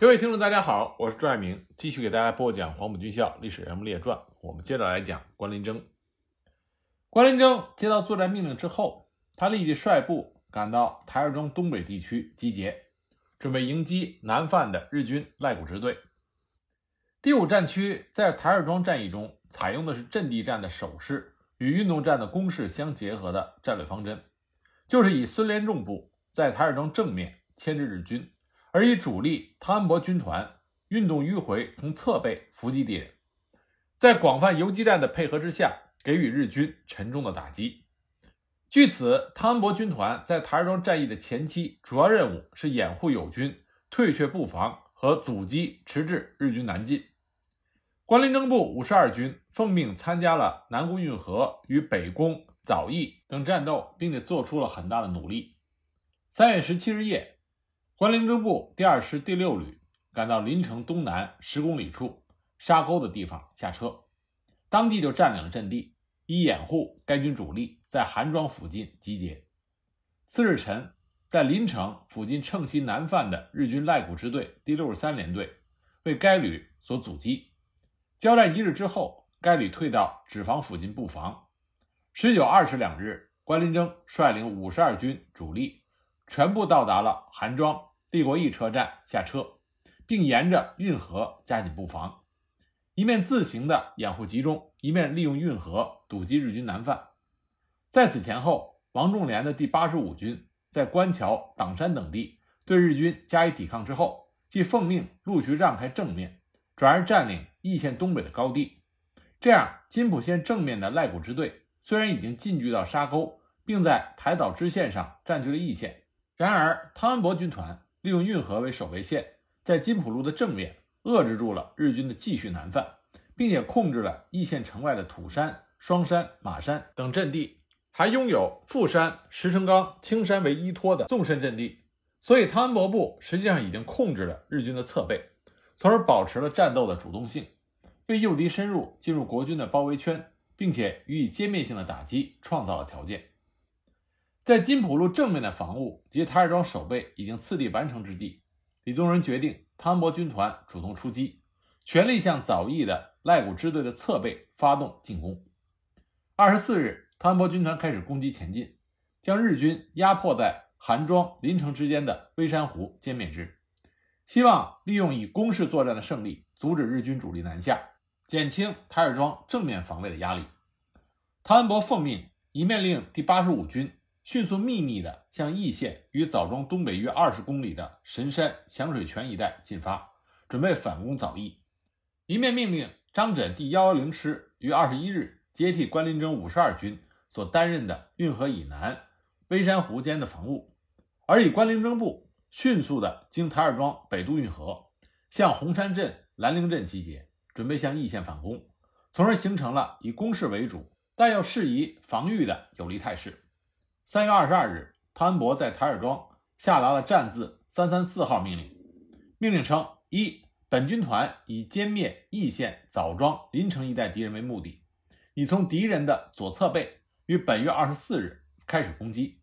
各位听众，大家好，我是朱爱明，继续给大家播讲《黄埔军校历史人物列传》。我们接着来讲关林征。关林征接到作战命令之后，他立即率部赶到台儿庄东北地区集结，准备迎击南犯的日军赖谷支队。第五战区在台儿庄战役中采用的是阵地战的守势与运动战的攻势相结合的战略方针，就是以孙连仲部在台儿庄正面牵制日军。而以主力汤恩伯军团运动迂回，从侧背伏击敌人，在广泛游击战的配合之下，给予日军沉重的打击。据此，汤恩伯军团在台儿庄战役的前期，主要任务是掩护友军退却布防和阻击迟滞日军南进。关林征部五十二军奉命参加了南固运河与北宫、枣义等战斗，并且做出了很大的努力。三月十七日夜。关林征部第二师第六旅赶到临城东南十公里处沙沟的地方下车，当即就占领了阵地，以掩护该军主力在韩庄附近集结。次日晨，在临城附近乘袭南犯的日军赖谷支队第六十三联队为该旅所阻击。交战一日之后，该旅退到纸坊附近布防。十九、二十两日，关林征率领五十二军主力全部到达了韩庄。立国驿车站下车，并沿着运河加紧布防，一面自行的掩护集中，一面利用运河堵击日军南犯。在此前后，王仲廉的第八十五军在官桥、党山等地对日军加以抵抗之后，即奉命陆续让开正面，转而占领易县东北的高地。这样，金浦线正面的赖谷支队虽然已经进据到沙沟，并在台岛支线上占据了易县，然而汤恩伯军团。利用运河为守备线，在金浦路的正面遏制住了日军的继续南犯，并且控制了易县城外的土山、双山、马山等阵地，还拥有富山、石城岗、青山为依托的纵深阵地。所以，汤恩伯部实际上已经控制了日军的侧背，从而保持了战斗的主动性，为诱敌深入进入国军的包围圈，并且予以歼灭性的打击创造了条件。在金浦路正面的防务及台儿庄守备已经次第完成之际，李宗仁决定汤恩伯军团主动出击，全力向早义的赖谷支队的侧背发动进攻。二十四日，汤恩伯军团开始攻击前进，将日军压迫在韩庄、临城之间的微山湖歼灭之，希望利用以攻势作战的胜利阻止日军主力南下，减轻台儿庄正面防卫的压力。汤恩伯奉命一面令第八十五军。迅速秘密地向易县与枣庄东北约二十公里的神山响水泉一带进发，准备反攻枣义。一面命令张轸第幺幺零师于二十一日接替关林征五十二军所担任的运河以南微山湖间的防务，而以关林征部迅速地经台儿庄北渡运河，向红山镇、兰陵镇集结，准备向易县反攻，从而形成了以攻势为主，但又适宜防御的有利态势。三月二十二日，汤恩伯在台儿庄下达了战字三三四号命令。命令称：一、本军团以歼灭易县、枣庄、临城一带敌人为目的，已从敌人的左侧背于本月二十四日开始攻击。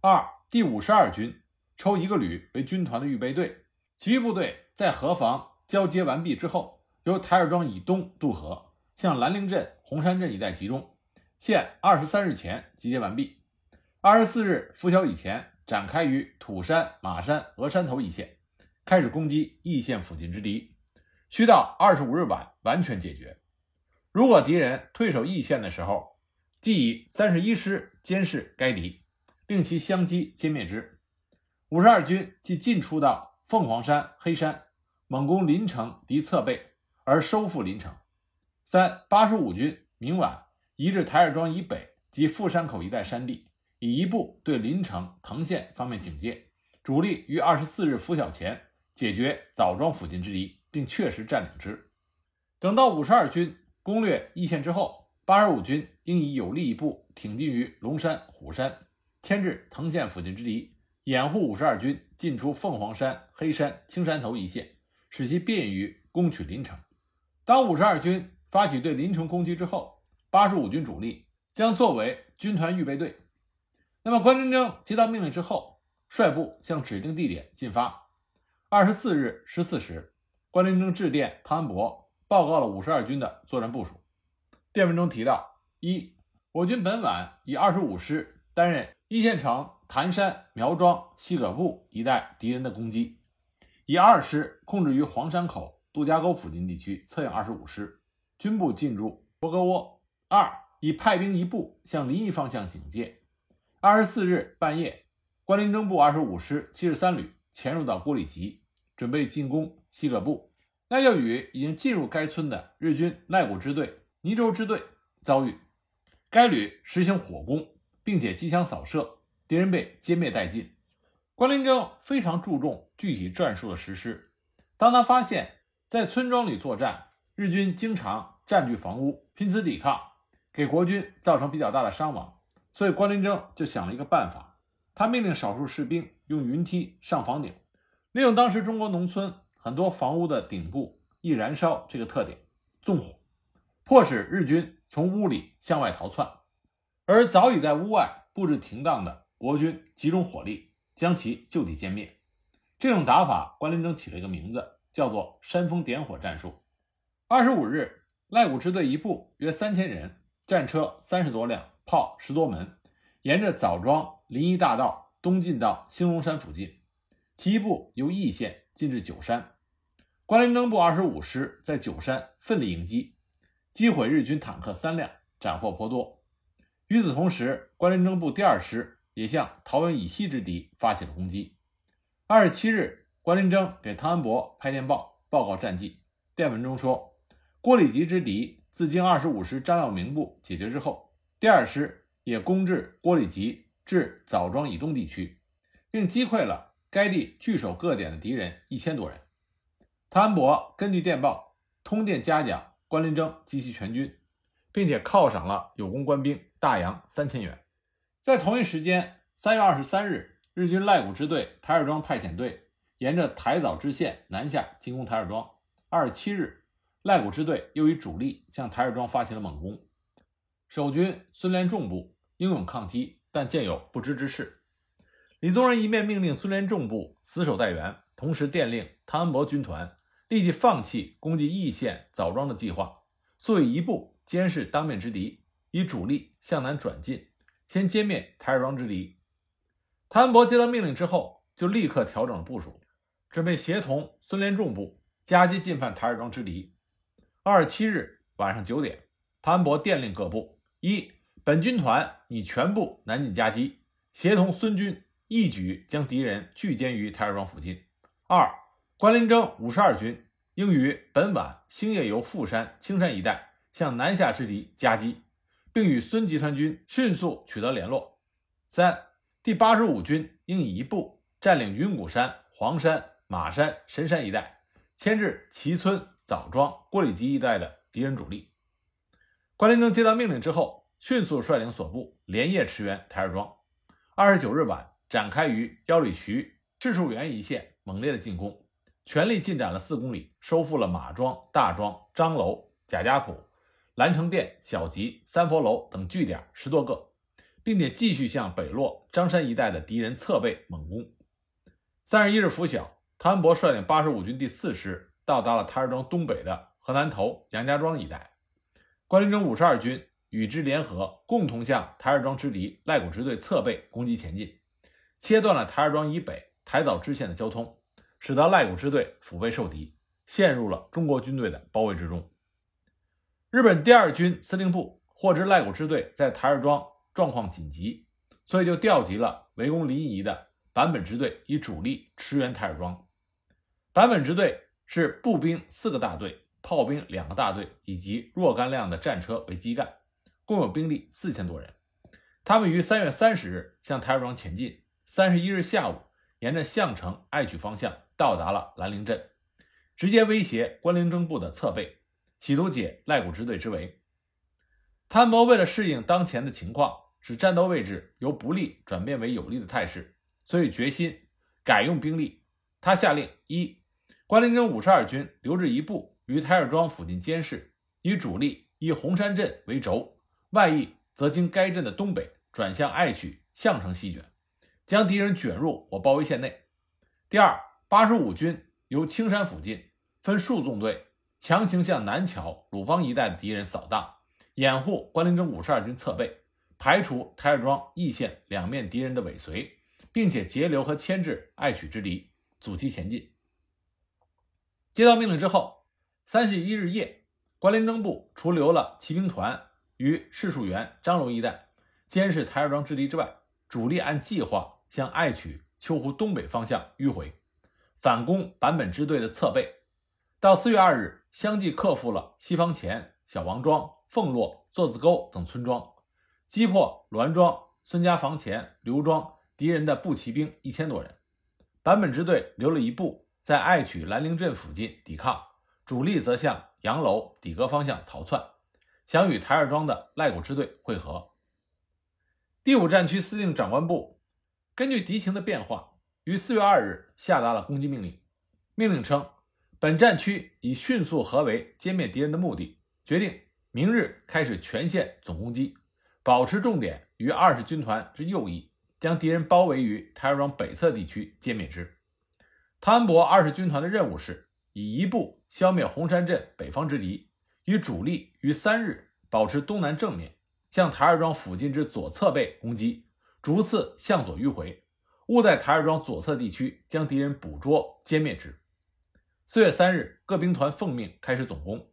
二、第五十二军抽一个旅为军团的预备队，其余部队在河防交接完毕之后，由台儿庄以东渡河，向兰陵镇、红山镇一带集中，限二十三日前集结完毕。二十四日拂晓以前，展开于土山、马山、鹅山头一线，开始攻击易县附近之敌，需到二十五日晚完全解决。如果敌人退守易县的时候，即以三十一师监视该敌，令其相机歼灭之。五十二军即进出到凤凰山、黑山，猛攻临城敌侧背，而收复临城。三八十五军明晚移至台儿庄以北及富山口一带山地。以一部对临城、藤县方面警戒，主力于二十四日拂晓前解决枣庄附近之敌，并确实占领之。等到五十二军攻略易县之后，八十五军应以有力一部挺进于龙山、虎山，牵制藤县附近之敌，掩护五十二军进出凤凰山、黑山、青山头一线，使其便于攻取临城。当五十二军发起对临城攻击之后，八十五军主力将作为军团预备队。那么，关真征接到命令之后，率部向指定地点进发。二十四日十四时，关林征致电汤恩伯，报告了五十二军的作战部署。电文中提到：一，我军本晚以二十五师担任一线城潭山、苗庄、西葛部一带敌人的攻击，以二师控制于黄山口、杜家沟附近地区，策应二十五师军部进驻博格窝。二，以派兵一部向临沂方向警戒。二十四日半夜，关林征部二十五师七十三旅潜入到郭里集，准备进攻西葛部，那就与已经进入该村的日军赖谷支队。泥州支队遭遇，该旅实行火攻，并且机枪扫射，敌人被歼灭殆尽。关林征非常注重具体战术的实施。当他发现，在村庄里作战，日军经常占据房屋，拼死抵抗，给国军造成比较大的伤亡，所以关林征就想了一个办法。他命令少数士兵用云梯上房顶，利用当时中国农村很多房屋的顶部易燃烧这个特点，纵火。迫使日军从屋里向外逃窜，而早已在屋外布置停当的国军集中火力，将其就地歼灭。这种打法，关林征起了一个名字，叫做“煽风点火战术”。二十五日，赖谷支队一部约三千人，战车三十多辆，炮十多门，沿着枣庄临沂大道东进到兴隆山附近，其一部由义县进至九山。关林征部二十五师在九山奋力迎击。击毁日军坦克三辆，斩获颇多。与此同时，关林征部第二师也向桃园以西之敌发起了攻击。二十七日，关林征给汤恩伯拍电报，报告战绩。电文中说，郭里集之敌自经二十五师张耀明部解决之后，第二师也攻至郭里集至枣庄以东地区，并击溃了该地据守各点的敌人一千多人。汤恩伯根据电报通电嘉奖。关林征及其全军，并且犒赏了有功官兵大洋三千元。在同一时间，三月二十三日，日军赖谷支队台儿庄派遣队沿着台枣支线南下进攻台儿庄。二十七日，赖谷支队又以主力向台儿庄发起了猛攻。守军孙连仲部英勇抗击，但见有不支之势。李宗仁一面命令孙连仲部死守待援，同时电令汤恩伯军团。立即放弃攻击义县枣庄的计划，速以一部监视当面之敌，以主力向南转进，先歼灭台儿庄之敌。谭恩伯接到命令之后，就立刻调整了部署，准备协同孙连仲部夹击进犯台儿庄之敌。二十七日晚上九点，潘伯电令各部：一、本军团拟全部南进夹击，协同孙军一举将敌人聚歼于台儿庄附近；二、关林征五十二军应于本晚星夜由富山、青山一带向南下之敌夹击，并与孙集团军迅速取得联络。三、第八十五军应以一部占领云谷山、黄山、马山、神山一带，牵制齐村、枣庄、郭里集一带的敌人主力。关林征接到命令之后，迅速率领所部连夜驰援台儿庄。二十九日晚，展开于腰里渠、赤树园一线猛烈的进攻。全力进展了四公里，收复了马庄、大庄、张楼、贾家堡、兰城店、小集、三佛楼等据点十多个，并且继续向北洛张山一带的敌人侧背猛攻。三十一日拂晓，汤恩伯率领八十五军第四师到达了台儿庄东北的河南头、杨家庄一带，关林征五十二军与之联合，共同向台儿庄之敌赖谷支队侧背攻击前进，切断了台儿庄以北台枣支线的交通。使得赖谷支队腹背受敌，陷入了中国军队的包围之中。日本第二军司令部获知赖谷支队在台儿庄状况紧急，所以就调集了围攻临沂的坂本支队，以主力驰援台儿庄。坂本支队是步兵四个大队、炮兵两个大队以及若干辆的战车为基干，共有兵力四千多人。他们于三月三十日向台儿庄前进，三十一日下午沿着项城爱曲方向。到达了兰陵镇，直接威胁关林征部的侧背，企图解赖谷支队之围。谭谋为了适应当前的情况，使战斗位置由不利转变为有利的态势，所以决心改用兵力。他下令：一、关林镇五十二军留置一部于台儿庄附近监视，以主力以红山镇为轴，外溢则经该镇的东北转向爱曲、项城西卷，将敌人卷入我包围线内。第二。八十五军由青山附近分数纵队，强行向南桥、鲁方一带的敌人扫荡，掩护关林镇五十二军侧背，排除台儿庄义县两面敌人的尾随，并且截留和牵制爱曲之敌，阻其前进。接到命令之后，三十一日夜，关林征部除留了骑兵团于市树园、张楼一带监视台儿庄之敌之外，主力按计划向爱曲、秋湖东北方向迂回。反攻坂本支队的侧背，到四月二日，相继克服了西方前、小王庄、凤落、座子沟等村庄，击破栾庄、孙家房前、刘庄敌人的步骑兵一千多人。坂本支队留了一部在爱曲兰陵镇附近抵抗，主力则向杨楼、底阁方向逃窜，想与台儿庄的赖谷支队会合。第五战区司令长官部根据敌情的变化。于四月二日下达了攻击命令，命令称，本战区以迅速合围歼灭敌人的目的，决定明日开始全线总攻击，保持重点于二十军团之右翼，将敌人包围于台儿庄北侧地区歼灭之。汤恩伯二十军团的任务是以一部消灭红山镇北方之敌，与主力于三日保持东南正面，向台儿庄附近之左侧背攻击，逐次向左迂回。务在台儿庄左侧地区将敌人捕捉歼灭之。四月三日，各兵团奉命开始总攻。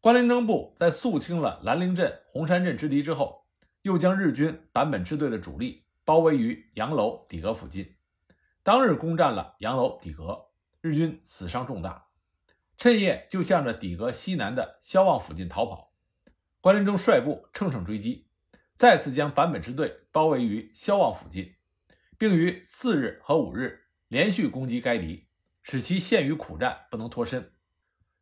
关林征部在肃清了兰陵镇、红山镇之敌之后，又将日军坂本支队的主力包围于杨楼、底阁附近。当日攻占了洋楼、底阁，日军死伤重大，趁夜就向着底阁西南的萧望附近逃跑。关林征率部乘胜追击，再次将坂本支队包围于萧望附近。并于四日和五日连续攻击该敌，使其陷于苦战，不能脱身。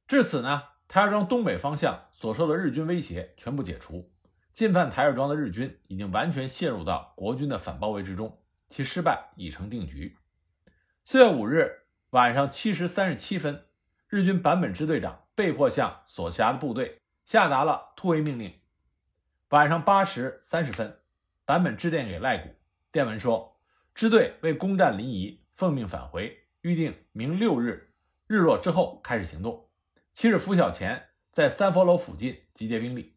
至此呢，台儿庄东北方向所受的日军威胁全部解除，进犯台儿庄的日军已经完全陷入到国军的反包围之中，其失败已成定局。四月五日晚上七时三十七分，日军坂本支队长被迫向所辖的部队下达了突围命令。晚上八时三十分，坂本致电给赖谷，电文说。支队为攻占临沂，奉命返回，预定明六日日落之后开始行动。七日拂晓前，在三佛楼附近集结兵力。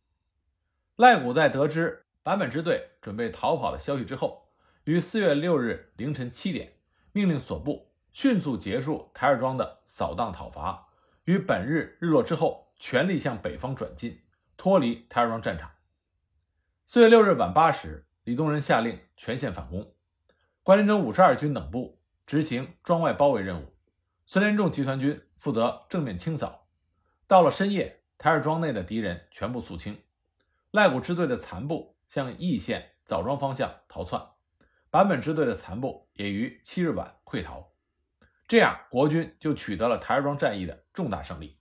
赖谷在得知坂本支队准备逃跑的消息之后，于四月六日凌晨七点，命令所部迅速结束台儿庄的扫荡讨伐，于本日日落之后全力向北方转进，脱离台儿庄战场。四月六日晚八时，李宗仁下令全线反攻。关林征五十二军等部执行庄外包围任务，孙连仲集团军负责正面清扫。到了深夜，台儿庄内的敌人全部肃清。赖谷支队的残部向义县枣庄方向逃窜，坂本支队的残部也于七日晚溃逃。这样，国军就取得了台儿庄战役的重大胜利。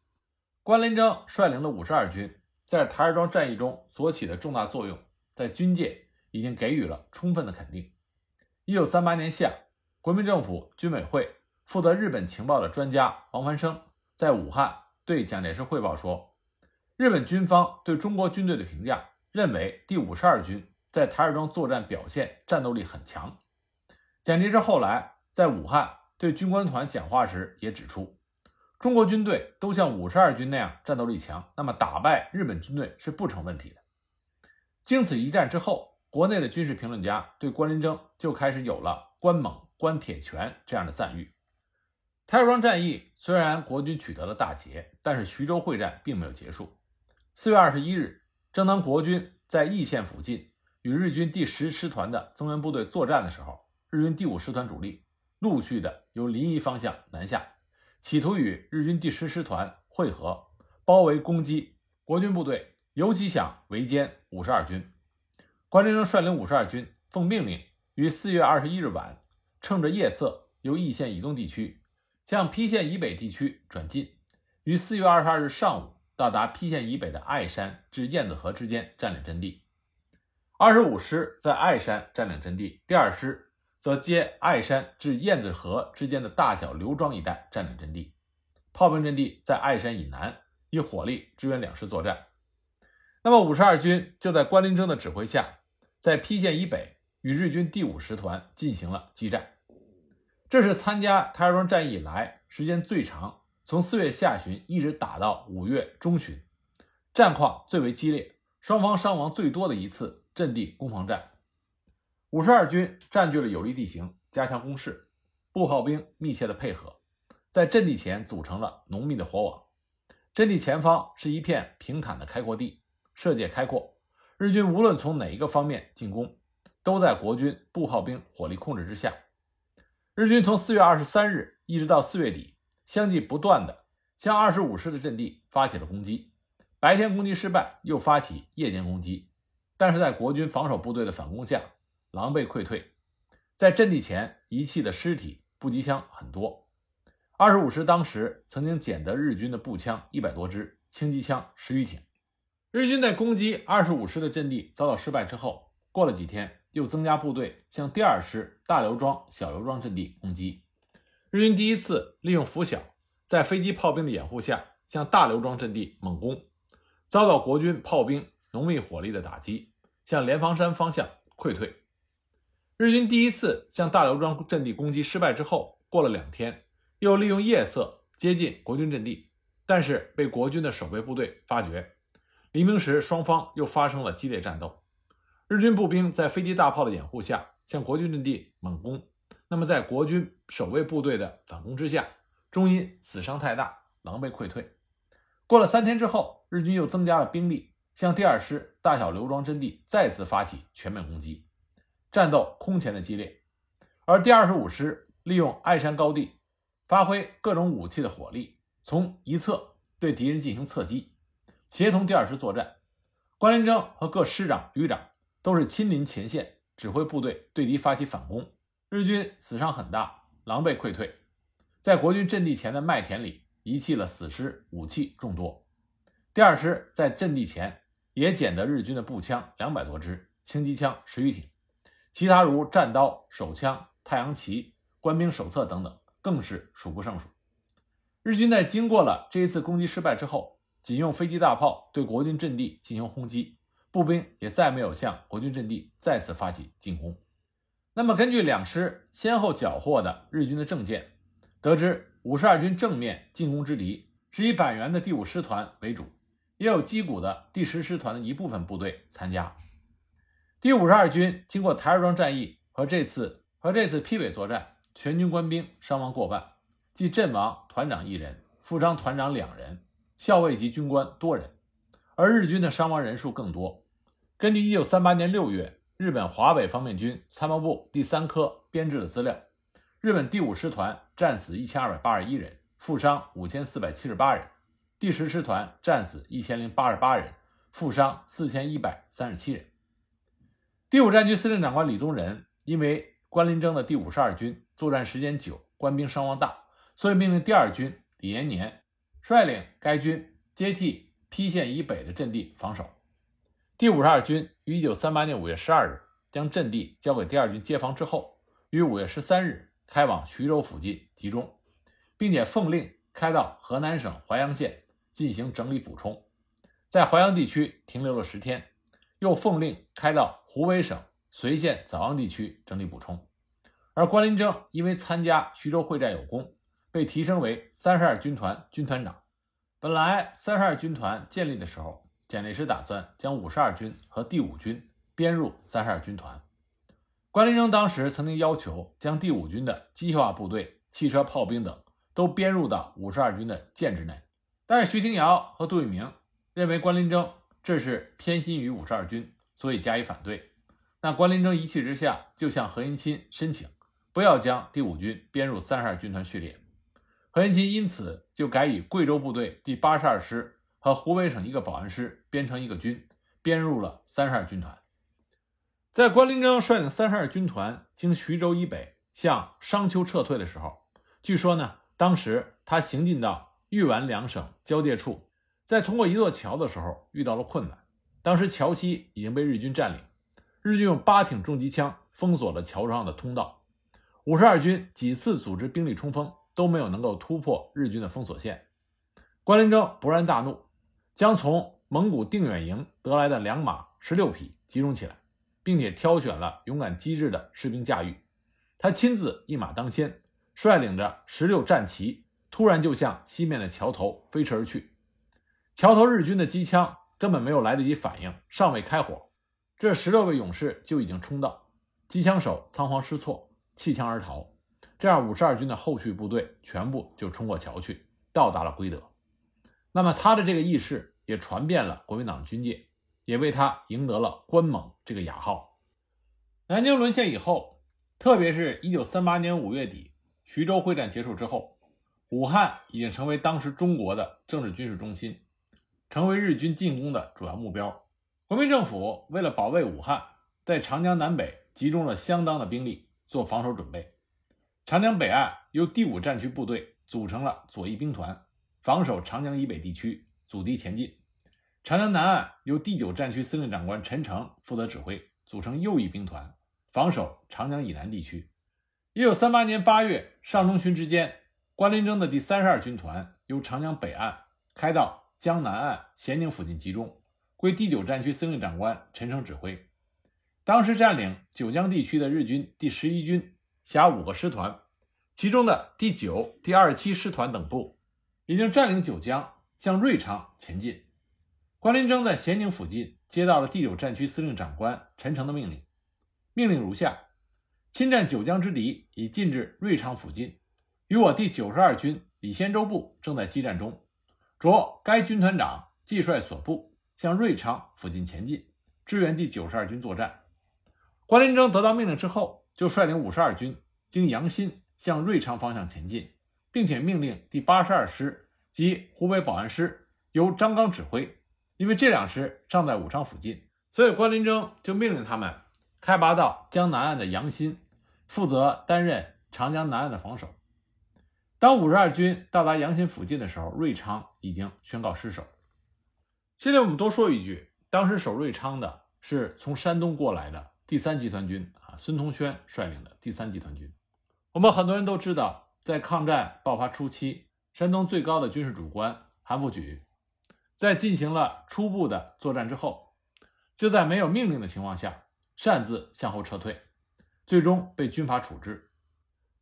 关林征率领的五十二军在台儿庄战役中所起的重大作用，在军界已经给予了充分的肯定。一九三八年夏，国民政府军委会负责日本情报的专家王凡生在武汉对蒋介石汇报说，日本军方对中国军队的评价认为第五十二军在台儿庄作战表现战斗力很强。蒋介石后来在武汉对军官团讲话时也指出，中国军队都像五十二军那样战斗力强，那么打败日本军队是不成问题的。经此一战之后。国内的军事评论家对关林征就开始有了“关猛”“关铁拳”这样的赞誉。台儿庄战役虽然国军取得了大捷，但是徐州会战并没有结束。四月二十一日，正当国军在义县附近与日军第十师团的增援部队作战的时候，日军第五师团主力陆续的由临沂方向南下，企图与日军第十师团会合，包围攻击国军部队，尤其想围歼五十二军。关林征率领五十二军，奉命令于四月二十一日晚，趁着夜色，由易县以东地区向邳县以北地区转进，于四月二十二日上午到达邳县以北的爱山至燕子河之间占领阵地。二十五师在爱山占领阵地，第二师则接爱山至燕子河之间的大小刘庄一带占领阵地。炮兵阵地在爱山以南，以火力支援两师作战。那么五十二军就在关林征的指挥下。在邳县以北与日军第五师团进行了激战。这是参加台儿庄战役以来时间最长，从四月下旬一直打到五月中旬，战况最为激烈，双方伤亡最多的一次阵地攻防战。五十二军占据了有利地形，加强攻势，步炮兵密切的配合，在阵地前组成了浓密的火网。阵地前方是一片平坦的开阔地，射界开阔，日军无论从哪一个方面进攻，都在国军步炮兵火力控制之下。日军从四月二十三日一直到四月底，相继不断的向二十五师的阵地发起了攻击。白天攻击失败，又发起夜间攻击，但是在国军防守部队的反攻下，狼狈溃退。在阵地前遗弃的尸体、步机枪很多。二十五师当时曾经捡得日军的步枪一百多支，轻机枪十余挺。日军在攻击二十五师的阵地遭到失败之后，过了几天。又增加部队向第二师大刘庄、小刘庄阵地攻击。日军第一次利用拂晓，在飞机炮兵的掩护下向大刘庄阵地猛攻，遭到国军炮兵浓密火力的打击，向莲房山方向溃退。日军第一次向大刘庄阵地攻击失败之后，过了两天，又利用夜色接近国军阵地，但是被国军的守备部队发觉。黎明时，双方又发生了激烈战斗。日军步兵在飞机大炮的掩护下向国军阵地猛攻，那么在国军守卫部队的反攻之下，终因死伤太大，狼狈溃退。过了三天之后，日军又增加了兵力，向第二师大小刘庄阵地再次发起全面攻击，战斗空前的激烈。而第二十五师利用爱山高地，发挥各种武器的火力，从一侧对敌人进行侧击，协同第二师作战。关林征和各师长、旅长。都是亲临前线指挥部队对敌发起反攻，日军死伤很大，狼狈溃退，在国军阵地前的麦田里遗弃了死尸，武器众多。第二师在阵地前也捡得日军的步枪两百多支，轻机枪十余挺，其他如战刀、手枪、太阳旗、官兵手册等等，更是数不胜数。日军在经过了这一次攻击失败之后，仅用飞机大炮对国军阵地进行轰击。步兵也再没有向国军阵地再次发起进攻。那么，根据两师先后缴获的日军的证件，得知五十二军正面进攻之敌是以板垣的第五师团为主，也有矶谷的第十师团的一部分部队参加。第五十二军经过台儿庄战役和这次和这次批尾作战，全军官兵伤亡过半，即阵亡团长一人，负伤团长两人，校尉级军官多人。而日军的伤亡人数更多。根据1938年6月日本华北方面军参谋部第三科编制的资料，日本第五师团战死1281人，负伤5478人；第十师团战死1088人，负伤4137人。第五战区司令长官李宗仁因为关林征的第五十二军作战时间久，官兵伤亡大，所以命令第二军李延年率领该军接替。邳县以北的阵地防守。第五十二军于一九三八年五月十二日将阵地交给第二军接防之后，于五月十三日开往徐州附近集中，并且奉令开到河南省淮阳县进行整理补充，在淮阳地区停留了十天，又奉令开到湖北省随县枣阳地区整理补充。而关林征因为参加徐州会战有功，被提升为三十二军团军团长。本来三十二军团建立的时候，蒋介石打算将五十二军和第五军编入三十二军团。关林征当时曾经要求将第五军的机械化部队、汽车、炮兵等都编入到五十二军的建制内，但是徐廷瑶和杜聿明认为关林征这是偏心于五十二军，所以加以反对。那关林征一气之下就向何应钦申请，不要将第五军编入三十二军团序列。何应钦因此就改以贵州部队第八十二师和湖北省一个保安师编成一个军，编入了三十二军团。在关林征率领三十二军团经徐州以北向商丘撤退的时候，据说呢，当时他行进到豫皖两省交界处，在通过一座桥的时候遇到了困难。当时桥西已经被日军占领，日军用八挺重机枪封锁了桥上的通道，五十二军几次组织兵力冲锋。都没有能够突破日军的封锁线，关林征勃然大怒，将从蒙古定远营得来的良马十六匹集中起来，并且挑选了勇敢机智的士兵驾驭。他亲自一马当先，率领着十六战旗，突然就向西面的桥头飞驰而去。桥头日军的机枪根本没有来得及反应，尚未开火，这十六位勇士就已经冲到，机枪手仓皇失措，弃枪而逃。这样，五十二军的后续部队全部就冲过桥去，到达了归德。那么，他的这个义士也传遍了国民党军界，也为他赢得了“关猛”这个雅号。南京沦陷以后，特别是一九三八年五月底，徐州会战结束之后，武汉已经成为当时中国的政治军事中心。成为日军进攻的主要目标。国民政府为了保卫武汉，在长江南北集中了相当的兵力做防守准备。长江北岸由第五战区部队组成了左翼兵团，防守长江以北地区，阻敌前进。长江南岸由第九战区司令长官陈诚负责指挥，组成右翼兵团，防守长江以南地区。一九三八年八月上中旬之间，关麟征的第三十二军团由长江北岸开到。江南岸咸宁附近集中，归第九战区司令长官陈诚指挥。当时占领九江地区的日军第十一军辖五个师团，其中的第九、第二十七师团等部已经占领九江，向瑞昌前进。关麟征在咸宁附近接到了第九战区司令长官陈诚的命令，命令如下：侵占九江之敌已进至瑞昌附近，与我第九十二军李先洲部正在激战中。着该军团长季率所部向瑞昌附近前进，支援第九十二军作战。关麟征得到命令之后，就率领五十二军经杨新向瑞昌方向前进，并且命令第八十二师及湖北保安师由张刚指挥。因为这两师尚在武昌附近，所以关麟征就命令他们开拔到江南岸的杨新，负责担任长江南岸的防守。当五十二军到达阳新附近的时候，瑞昌已经宣告失守。这里我们多说一句，当时守瑞昌的是从山东过来的第三集团军啊，孙同轩率领的第三集团军。我们很多人都知道，在抗战爆发初期，山东最高的军事主官韩复榘，在进行了初步的作战之后，就在没有命令的情况下擅自向后撤退，最终被军法处置。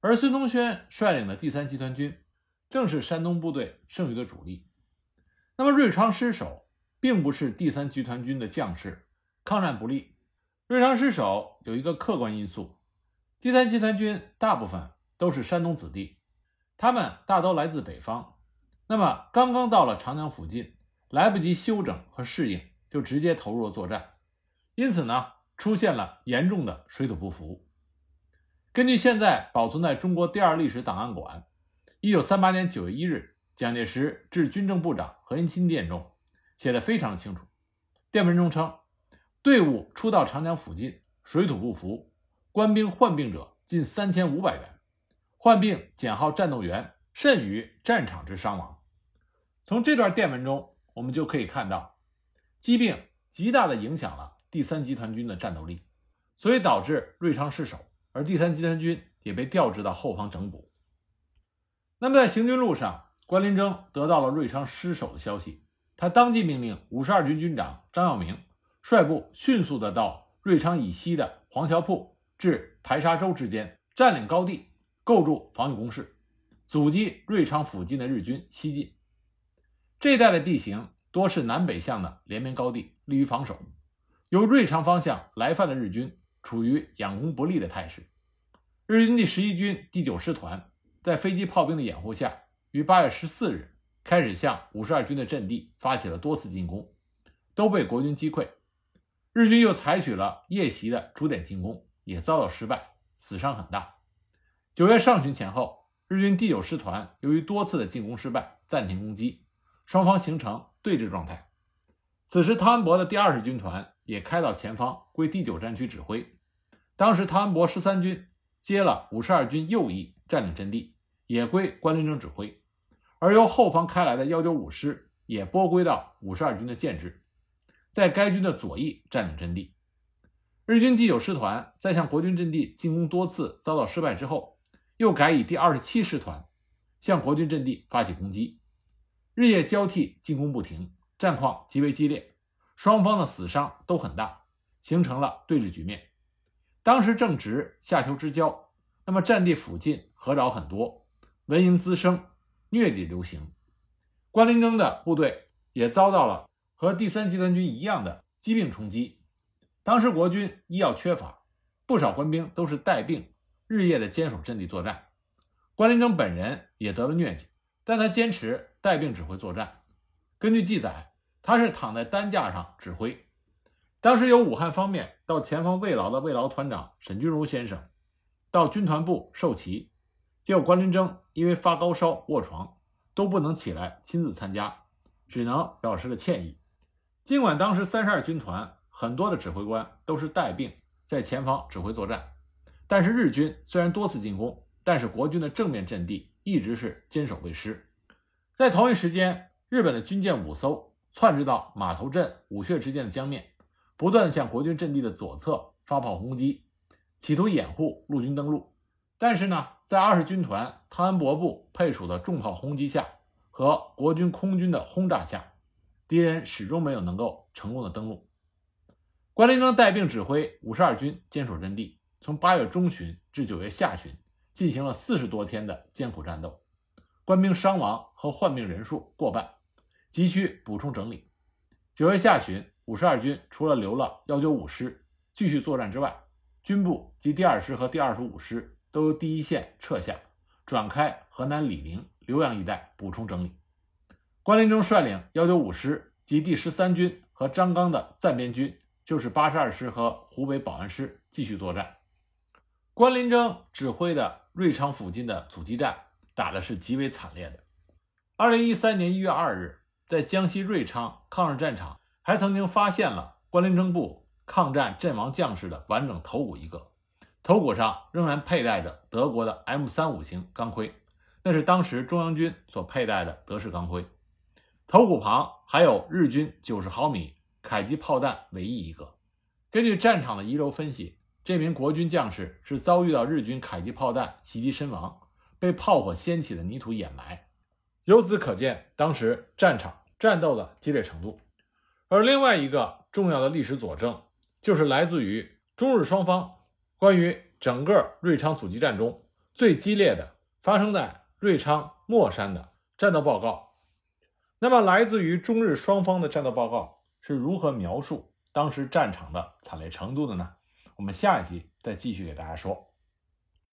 而孙同轩率领的第三集团军，正是山东部队剩余的主力。那么瑞昌失守，并不是第三集团军的将士抗战不利。瑞昌失守有一个客观因素：第三集团军大部分都是山东子弟，他们大都来自北方。那么刚刚到了长江附近，来不及休整和适应，就直接投入了作战，因此呢，出现了严重的水土不服。根据现在保存在中国第二历史档案馆，一九三八年九月一日，蒋介石致军政部长何应钦电中写的非常清楚。电文中称，队伍初到长江附近，水土不服，官兵患病者近三千五百员，患病减耗战斗员甚于战场之伤亡。从这段电文中，我们就可以看到，疾病极大的影响了第三集团军的战斗力，所以导致瑞昌失守。而第三集团军也被调至到后方整补。那么在行军路上，关麟征得到了瑞昌失守的消息，他当即命令五十二军军长张耀明率部迅速的到瑞昌以西的黄桥铺至排沙洲之间占领高地，构筑防御工事，阻击瑞昌附近的日军西进。这一带的地形多是南北向的连绵高地，利于防守。由瑞昌方向来犯的日军。处于养攻不利的态势，日军第十一军第九师团在飞机炮兵的掩护下，于八月十四日开始向五十二军的阵地发起了多次进攻，都被国军击溃。日军又采取了夜袭的主点进攻，也遭到失败，死伤很大。九月上旬前后，日军第九师团由于多次的进攻失败，暂停攻击，双方形成对峙状态。此时，汤恩伯的第二十军团也开到前方，归第九战区指挥。当时，汤恩伯十三军接了五十二军右翼占领阵地，也归关麟征指挥；而由后方开来的幺九五师也拨归到五十二军的建制，在该军的左翼占领阵地。日军第九师团在向国军阵地进攻多次遭到失败之后，又改以第二十七师团向国军阵地发起攻击，日夜交替进攻不停，战况极为激烈，双方的死伤都很大，形成了对峙局面。当时正值夏秋之交，那么战地附近河沼很多，蚊蝇滋生，疟疾流行。关林征的部队也遭到了和第三集团军一样的疾病冲击。当时国军医药缺乏，不少官兵都是带病，日夜的坚守阵地作战。关林征本人也得了疟疾，但他坚持带病指挥作战。根据记载，他是躺在担架上指挥。当时由武汉方面到前方慰劳的慰劳团长沈钧儒先生到军团部授旗，结果关林征因为发高烧卧床，都不能起来亲自参加，只能表示了歉意。尽管当时三十二军团。很多的指挥官都是带病在前方指挥作战，但是日军虽然多次进攻，但是国军的正面阵地一直是坚守未失。在同一时间，日本的军舰五艘窜至到码头镇武穴之间的江面，不断向国军阵地的左侧发炮轰击，企图掩护陆军登陆。但是呢，在二十军团汤恩伯部配属的重炮轰击下和国军空军的轰炸下，敌人始终没有能够成功的登陆。关林征带兵指挥五十二军坚守阵地，从八月中旬至九月下旬，进行了四十多天的艰苦战斗，官兵伤亡和患病人数过半，急需补充整理。九月下旬，五十二军除了留了幺九五师继续作战之外，军部及第二师和第二十五师都由第一线撤下，转开河南醴陵、浏阳一带补充整理。关林征率领幺九五师及第十三军和张刚的暂编军。就是八十二师和湖北保安师继续作战。关林征指挥的瑞昌附近的阻击战打的是极为惨烈的。二零一三年一月二日，在江西瑞昌抗日战场，还曾经发现了关林征部抗战阵亡将士的完整头骨一个，头骨上仍然佩戴着德国的 M 三五型钢盔，那是当时中央军所佩戴的德式钢盔，头骨旁还有日军九十毫米。迫击炮弹唯一一个。根据战场的遗留分析，这名国军将士是遭遇到日军迫击炮弹袭击身亡，被炮火掀起的泥土掩埋。由此可见，当时战场战斗的激烈程度。而另外一个重要的历史佐证，就是来自于中日双方关于整个瑞昌阻击战中最激烈的发生在瑞昌莫山的战斗报告。那么，来自于中日双方的战斗报告。是如何描述当时战场的惨烈程度的呢？我们下一集再继续给大家说。